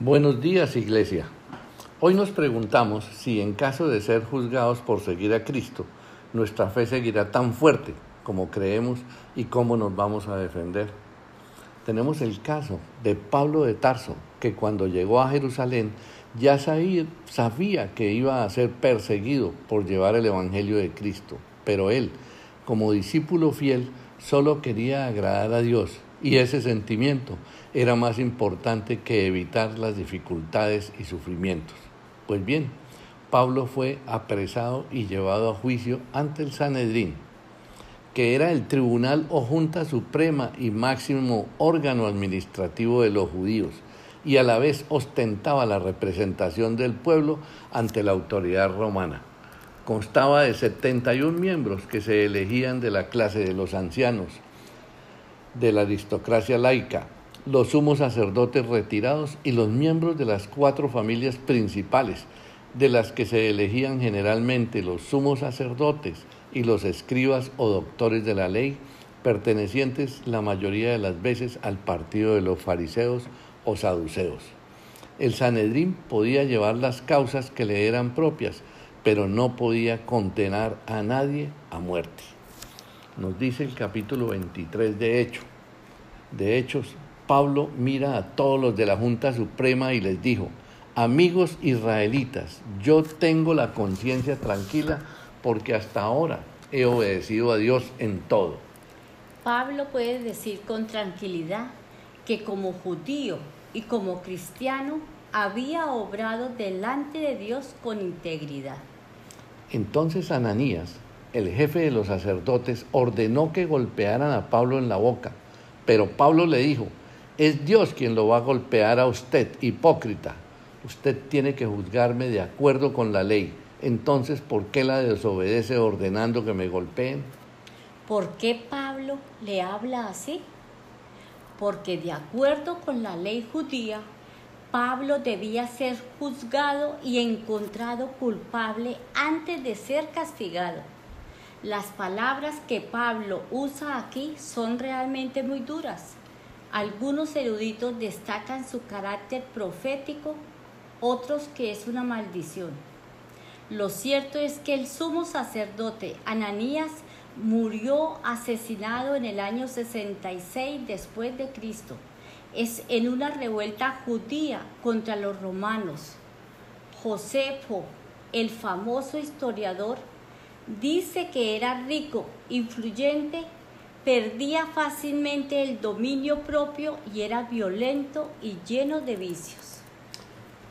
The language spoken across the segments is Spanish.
Buenos días, Iglesia. Hoy nos preguntamos si en caso de ser juzgados por seguir a Cristo, nuestra fe seguirá tan fuerte como creemos y cómo nos vamos a defender. Tenemos el caso de Pablo de Tarso, que cuando llegó a Jerusalén ya sabía que iba a ser perseguido por llevar el Evangelio de Cristo, pero él, como discípulo fiel, solo quería agradar a Dios y ese sentimiento era más importante que evitar las dificultades y sufrimientos. Pues bien, Pablo fue apresado y llevado a juicio ante el Sanedrín, que era el tribunal o junta suprema y máximo órgano administrativo de los judíos, y a la vez ostentaba la representación del pueblo ante la autoridad romana. Constaba de 71 miembros que se elegían de la clase de los ancianos, de la aristocracia laica, los sumos sacerdotes retirados y los miembros de las cuatro familias principales, de las que se elegían generalmente los sumos sacerdotes y los escribas o doctores de la ley, pertenecientes la mayoría de las veces al partido de los fariseos o saduceos. El Sanedrín podía llevar las causas que le eran propias, pero no podía condenar a nadie a muerte nos dice el capítulo 23 de Hechos. De Hechos, Pablo mira a todos los de la Junta Suprema y les dijo, amigos israelitas, yo tengo la conciencia tranquila porque hasta ahora he obedecido a Dios en todo. Pablo puede decir con tranquilidad que como judío y como cristiano había obrado delante de Dios con integridad. Entonces Ananías, el jefe de los sacerdotes ordenó que golpearan a Pablo en la boca, pero Pablo le dijo, es Dios quien lo va a golpear a usted, hipócrita. Usted tiene que juzgarme de acuerdo con la ley. Entonces, ¿por qué la desobedece ordenando que me golpeen? ¿Por qué Pablo le habla así? Porque de acuerdo con la ley judía, Pablo debía ser juzgado y encontrado culpable antes de ser castigado. Las palabras que Pablo usa aquí son realmente muy duras. Algunos eruditos destacan su carácter profético, otros que es una maldición. Lo cierto es que el sumo sacerdote Ananías murió asesinado en el año 66 después de Cristo. Es en una revuelta judía contra los romanos. Josefo, el famoso historiador, dice que era rico, influyente, perdía fácilmente el dominio propio y era violento y lleno de vicios.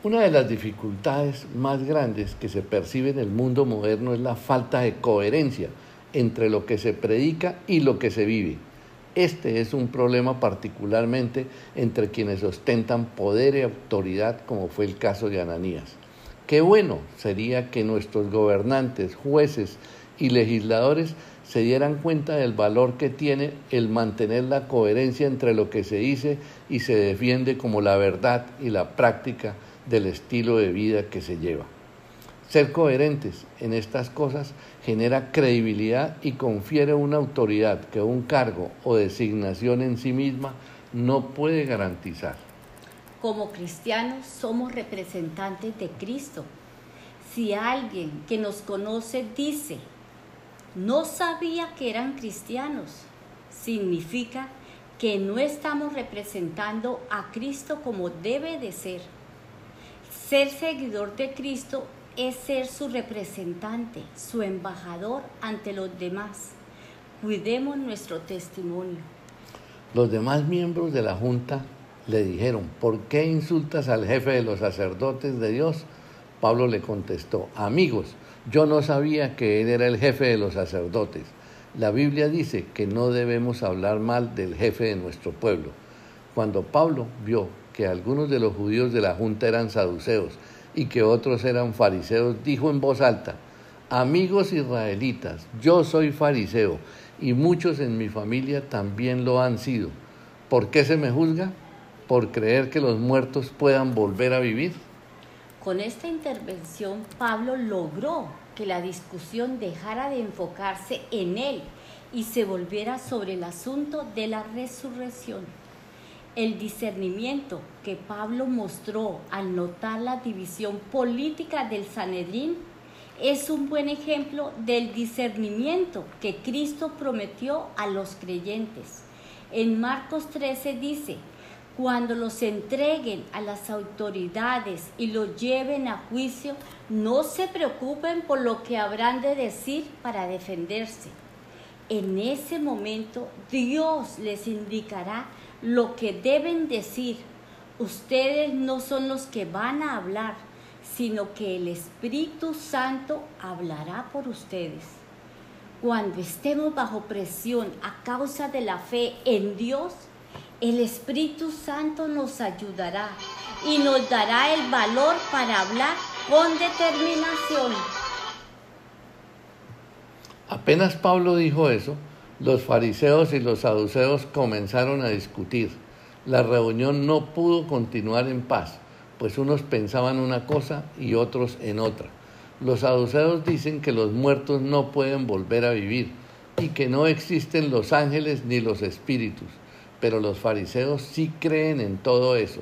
Una de las dificultades más grandes que se percibe en el mundo moderno es la falta de coherencia entre lo que se predica y lo que se vive. Este es un problema particularmente entre quienes ostentan poder y autoridad, como fue el caso de Ananías. Qué bueno sería que nuestros gobernantes, jueces y legisladores se dieran cuenta del valor que tiene el mantener la coherencia entre lo que se dice y se defiende como la verdad y la práctica del estilo de vida que se lleva. Ser coherentes en estas cosas genera credibilidad y confiere una autoridad que un cargo o designación en sí misma no puede garantizar. Como cristianos somos representantes de Cristo. Si alguien que nos conoce dice, no sabía que eran cristianos, significa que no estamos representando a Cristo como debe de ser. Ser seguidor de Cristo es ser su representante, su embajador ante los demás. Cuidemos nuestro testimonio. Los demás miembros de la Junta le dijeron, ¿por qué insultas al jefe de los sacerdotes de Dios? Pablo le contestó, amigos, yo no sabía que él era el jefe de los sacerdotes. La Biblia dice que no debemos hablar mal del jefe de nuestro pueblo. Cuando Pablo vio que algunos de los judíos de la junta eran saduceos y que otros eran fariseos, dijo en voz alta, amigos israelitas, yo soy fariseo y muchos en mi familia también lo han sido. ¿Por qué se me juzga? ¿Por creer que los muertos puedan volver a vivir? Con esta intervención Pablo logró que la discusión dejara de enfocarse en él y se volviera sobre el asunto de la resurrección. El discernimiento que Pablo mostró al notar la división política del Sanedrín es un buen ejemplo del discernimiento que Cristo prometió a los creyentes. En Marcos 13 dice, cuando los entreguen a las autoridades y los lleven a juicio, no se preocupen por lo que habrán de decir para defenderse. En ese momento Dios les indicará lo que deben decir. Ustedes no son los que van a hablar, sino que el Espíritu Santo hablará por ustedes. Cuando estemos bajo presión a causa de la fe en Dios, el Espíritu Santo nos ayudará y nos dará el valor para hablar con determinación. Apenas Pablo dijo eso, los fariseos y los saduceos comenzaron a discutir. La reunión no pudo continuar en paz pues unos pensaban una cosa y otros en otra. Los saduceos dicen que los muertos no pueden volver a vivir y que no existen los ángeles ni los espíritus, pero los fariseos sí creen en todo eso.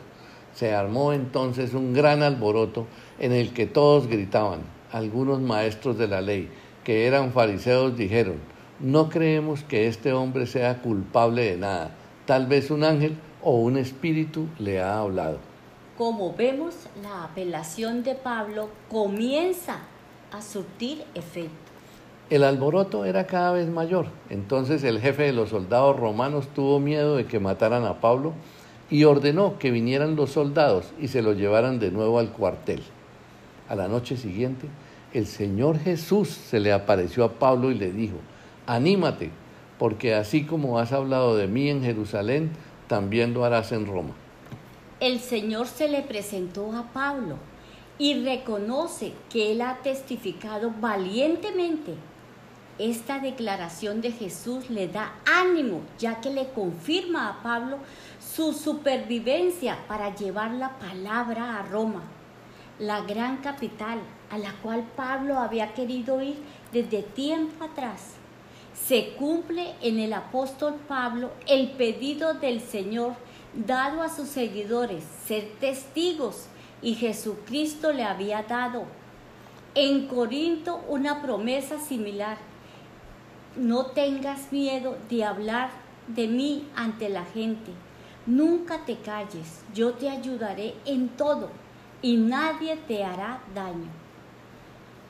Se armó entonces un gran alboroto en el que todos gritaban. Algunos maestros de la ley, que eran fariseos, dijeron, no creemos que este hombre sea culpable de nada. Tal vez un ángel o un espíritu le ha hablado. Como vemos, la apelación de Pablo comienza a surtir efecto. El alboroto era cada vez mayor, entonces el jefe de los soldados romanos tuvo miedo de que mataran a Pablo y ordenó que vinieran los soldados y se lo llevaran de nuevo al cuartel. A la noche siguiente, el Señor Jesús se le apareció a Pablo y le dijo, anímate, porque así como has hablado de mí en Jerusalén, también lo harás en Roma el Señor se le presentó a Pablo y reconoce que él ha testificado valientemente. Esta declaración de Jesús le da ánimo, ya que le confirma a Pablo su supervivencia para llevar la palabra a Roma, la gran capital a la cual Pablo había querido ir desde tiempo atrás. Se cumple en el apóstol Pablo el pedido del Señor dado a sus seguidores ser testigos y Jesucristo le había dado en Corinto una promesa similar. No tengas miedo de hablar de mí ante la gente. Nunca te calles, yo te ayudaré en todo y nadie te hará daño.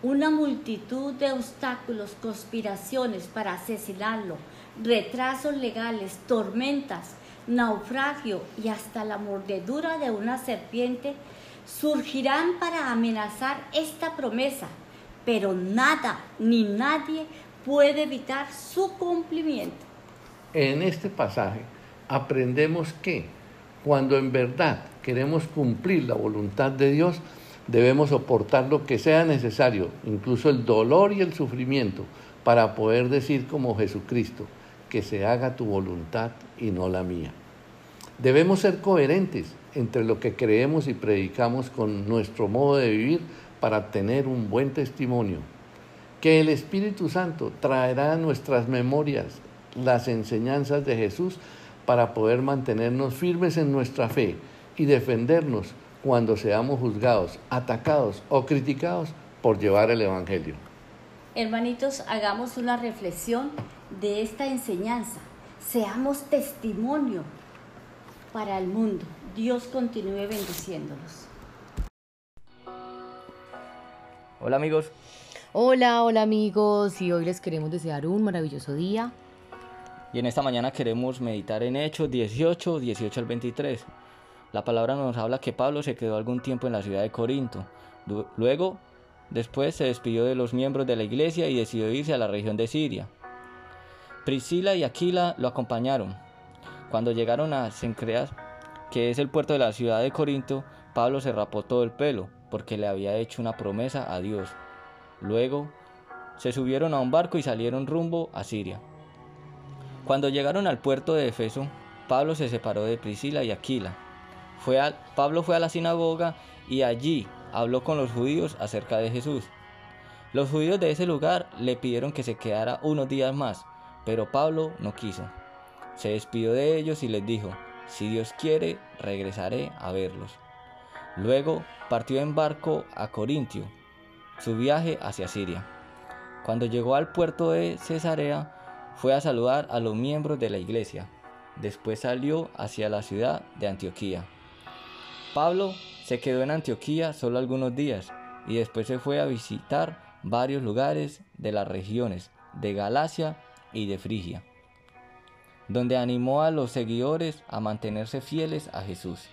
Una multitud de obstáculos, conspiraciones para asesinarlo, retrasos legales, tormentas, naufragio y hasta la mordedura de una serpiente surgirán para amenazar esta promesa, pero nada ni nadie puede evitar su cumplimiento. En este pasaje aprendemos que cuando en verdad queremos cumplir la voluntad de Dios, debemos soportar lo que sea necesario, incluso el dolor y el sufrimiento, para poder decir como Jesucristo, que se haga tu voluntad y no la mía. Debemos ser coherentes entre lo que creemos y predicamos con nuestro modo de vivir para tener un buen testimonio. Que el Espíritu Santo traerá a nuestras memorias las enseñanzas de Jesús para poder mantenernos firmes en nuestra fe y defendernos cuando seamos juzgados, atacados o criticados por llevar el Evangelio. Hermanitos, hagamos una reflexión de esta enseñanza. Seamos testimonio para el mundo. Dios continúe bendiciéndolos. Hola amigos. Hola, hola amigos. Y hoy les queremos desear un maravilloso día. Y en esta mañana queremos meditar en Hechos 18, 18 al 23. La palabra nos habla que Pablo se quedó algún tiempo en la ciudad de Corinto. Luego Después se despidió de los miembros de la iglesia y decidió irse a la región de Siria. Priscila y Aquila lo acompañaron. Cuando llegaron a Cencreas, que es el puerto de la ciudad de Corinto, Pablo se rapó todo el pelo, porque le había hecho una promesa a Dios. Luego se subieron a un barco y salieron rumbo a Siria. Cuando llegaron al puerto de Efeso, Pablo se separó de Priscila y Aquila. Fue Pablo fue a la sinagoga y allí habló con los judíos acerca de Jesús. Los judíos de ese lugar le pidieron que se quedara unos días más, pero Pablo no quiso. Se despidió de ellos y les dijo, si Dios quiere, regresaré a verlos. Luego partió en barco a Corintio, su viaje hacia Siria. Cuando llegó al puerto de Cesarea, fue a saludar a los miembros de la iglesia. Después salió hacia la ciudad de Antioquía. Pablo se quedó en Antioquía solo algunos días y después se fue a visitar varios lugares de las regiones de Galacia y de Frigia, donde animó a los seguidores a mantenerse fieles a Jesús.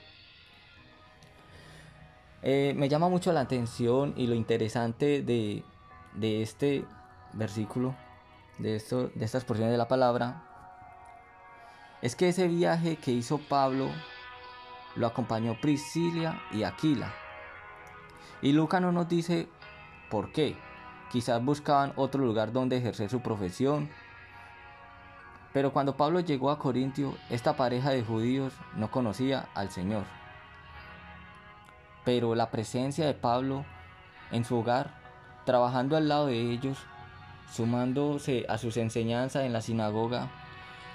Eh, me llama mucho la atención y lo interesante de, este versículo, de, esto, de estas porciones de la palabra, es que ese viaje que hizo Pablo lo acompañó Priscila y Aquila. Y Lucas no nos dice por qué. Quizás buscaban otro lugar donde ejercer su profesión. Pero cuando Pablo llegó a Corintio, esta pareja de judíos no conocía al Señor. Pero la presencia de Pablo en su hogar, trabajando al lado de ellos, sumándose a sus enseñanzas en la sinagoga,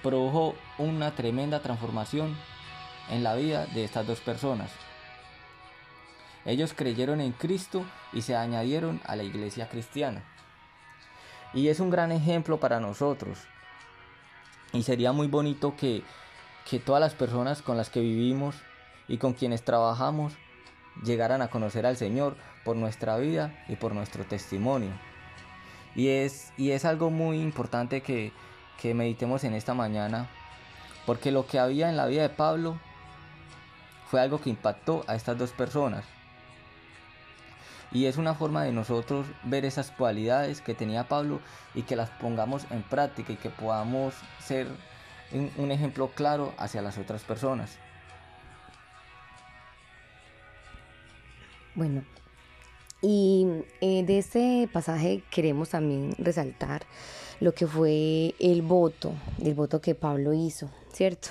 produjo una tremenda transformación en la vida de estas dos personas. Ellos creyeron en Cristo y se añadieron a la iglesia cristiana. Y es un gran ejemplo para nosotros. Y sería muy bonito que, que todas las personas con las que vivimos y con quienes trabajamos llegaran a conocer al Señor por nuestra vida y por nuestro testimonio. Y es, y es algo muy importante que, que meditemos en esta mañana, porque lo que había en la vida de Pablo fue algo que impactó a estas dos personas. Y es una forma de nosotros ver esas cualidades que tenía Pablo y que las pongamos en práctica y que podamos ser un, ejemplo claro hacia las otras personas. Bueno, y eh, de este pasaje queremos también resaltar lo que fue el voto, el voto que Pablo hizo, ¿cierto?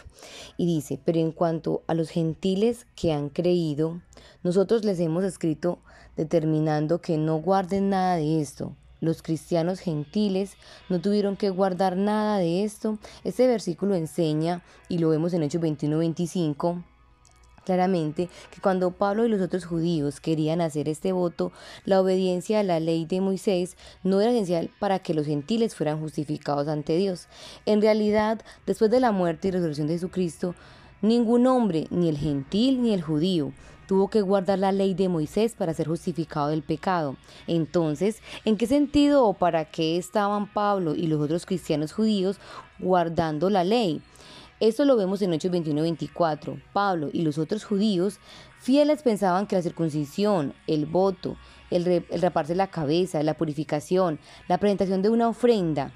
Y dice, pero en cuanto a los gentiles que han creído, nosotros les hemos escrito determinando que no guarden nada de esto. Los cristianos gentiles no tuvieron que guardar nada de esto. Este versículo enseña, y lo vemos en Hechos 21-25, claramente que cuando Pablo y los otros judíos querían hacer este voto, la obediencia a la ley de Moisés no era esencial para que los gentiles fueran justificados ante Dios. En realidad, después de la muerte y resurrección de Jesucristo, ningún hombre, ni el gentil ni el judío, tuvo que guardar la ley de Moisés para ser justificado del pecado. Entonces, ¿en qué sentido o para qué estaban Pablo y los otros cristianos judíos guardando la ley? Esto lo vemos en Hechos 21-24. Pablo y los otros judíos fieles pensaban que la circuncisión, el voto, el, el raparse la cabeza, la purificación, la presentación de una ofrenda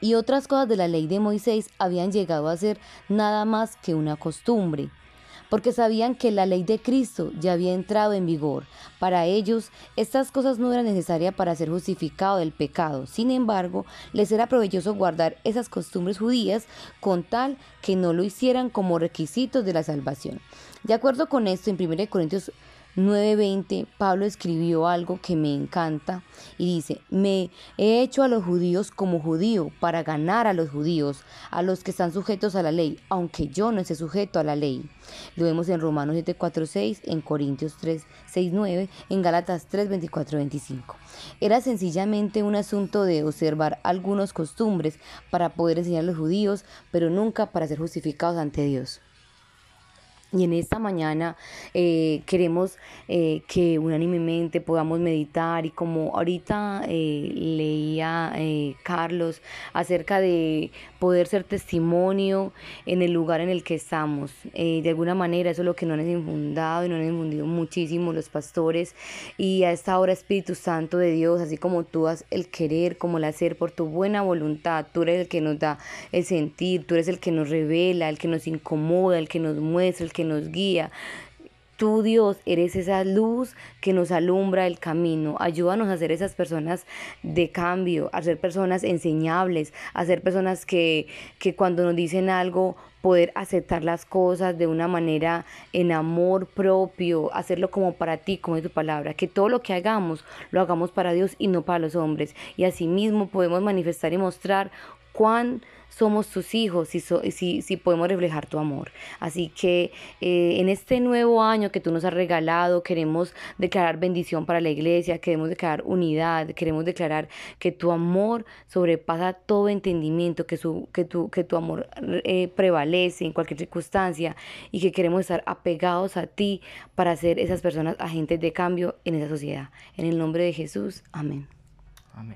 y otras cosas de la ley de Moisés habían llegado a ser nada más que una costumbre porque sabían que la ley de Cristo ya había entrado en vigor. Para ellos, estas cosas no eran necesarias para ser justificado del pecado. Sin embargo, les era provechoso guardar esas costumbres judías con tal que no lo hicieran como requisitos de la salvación. De acuerdo con esto, en 1 Corintios 9:20, Pablo escribió algo que me encanta y dice, me he hecho a los judíos como judío para ganar a los judíos, a los que están sujetos a la ley, aunque yo no esté sujeto a la ley. Lo vemos en Romanos 7:4-6, en Corintios 3:6-9, en Gálatas 3:24-25. Era sencillamente un asunto de observar algunas costumbres para poder enseñar a los judíos, pero nunca para ser justificados ante Dios. Y en esta mañana eh, queremos eh, que unánimemente podamos meditar y como ahorita eh, leía Carlos acerca de poder ser testimonio en el lugar en el que estamos. de alguna manera eso es lo que nos han infundado y nos han infundido muchísimo los pastores y a esta hora Espíritu Santo de Dios, así como tú has el querer, como el hacer por tu buena voluntad, tú eres el que nos da el sentir, tú eres el que nos revela, el que nos incomoda, el que nos muestra, el que nos guía. Tú, Dios, eres esa luz que nos alumbra el camino. Ayúdanos a ser esas personas de cambio, a ser personas enseñables, a ser personas que, que cuando nos dicen algo poder aceptar las cosas de una manera en amor propio, hacerlo como para ti, como es tu palabra, que todo lo que hagamos lo hagamos para Dios y no para los hombres. Y asimismo podemos manifestar y mostrar cuán somos tus hijos, si, si, podemos reflejar tu amor. Así que eh, en este nuevo año que tú nos has regalado, queremos declarar bendición para la iglesia, queremos declarar unidad, queremos declarar que tu amor sobrepasa todo entendimiento, que, su, que, tu, que tu amor eh, prevalece en cualquier circunstancia y que queremos estar apegados a ti para ser esas personas agentes de cambio en esa sociedad. En el nombre de Jesús, amén. Amén.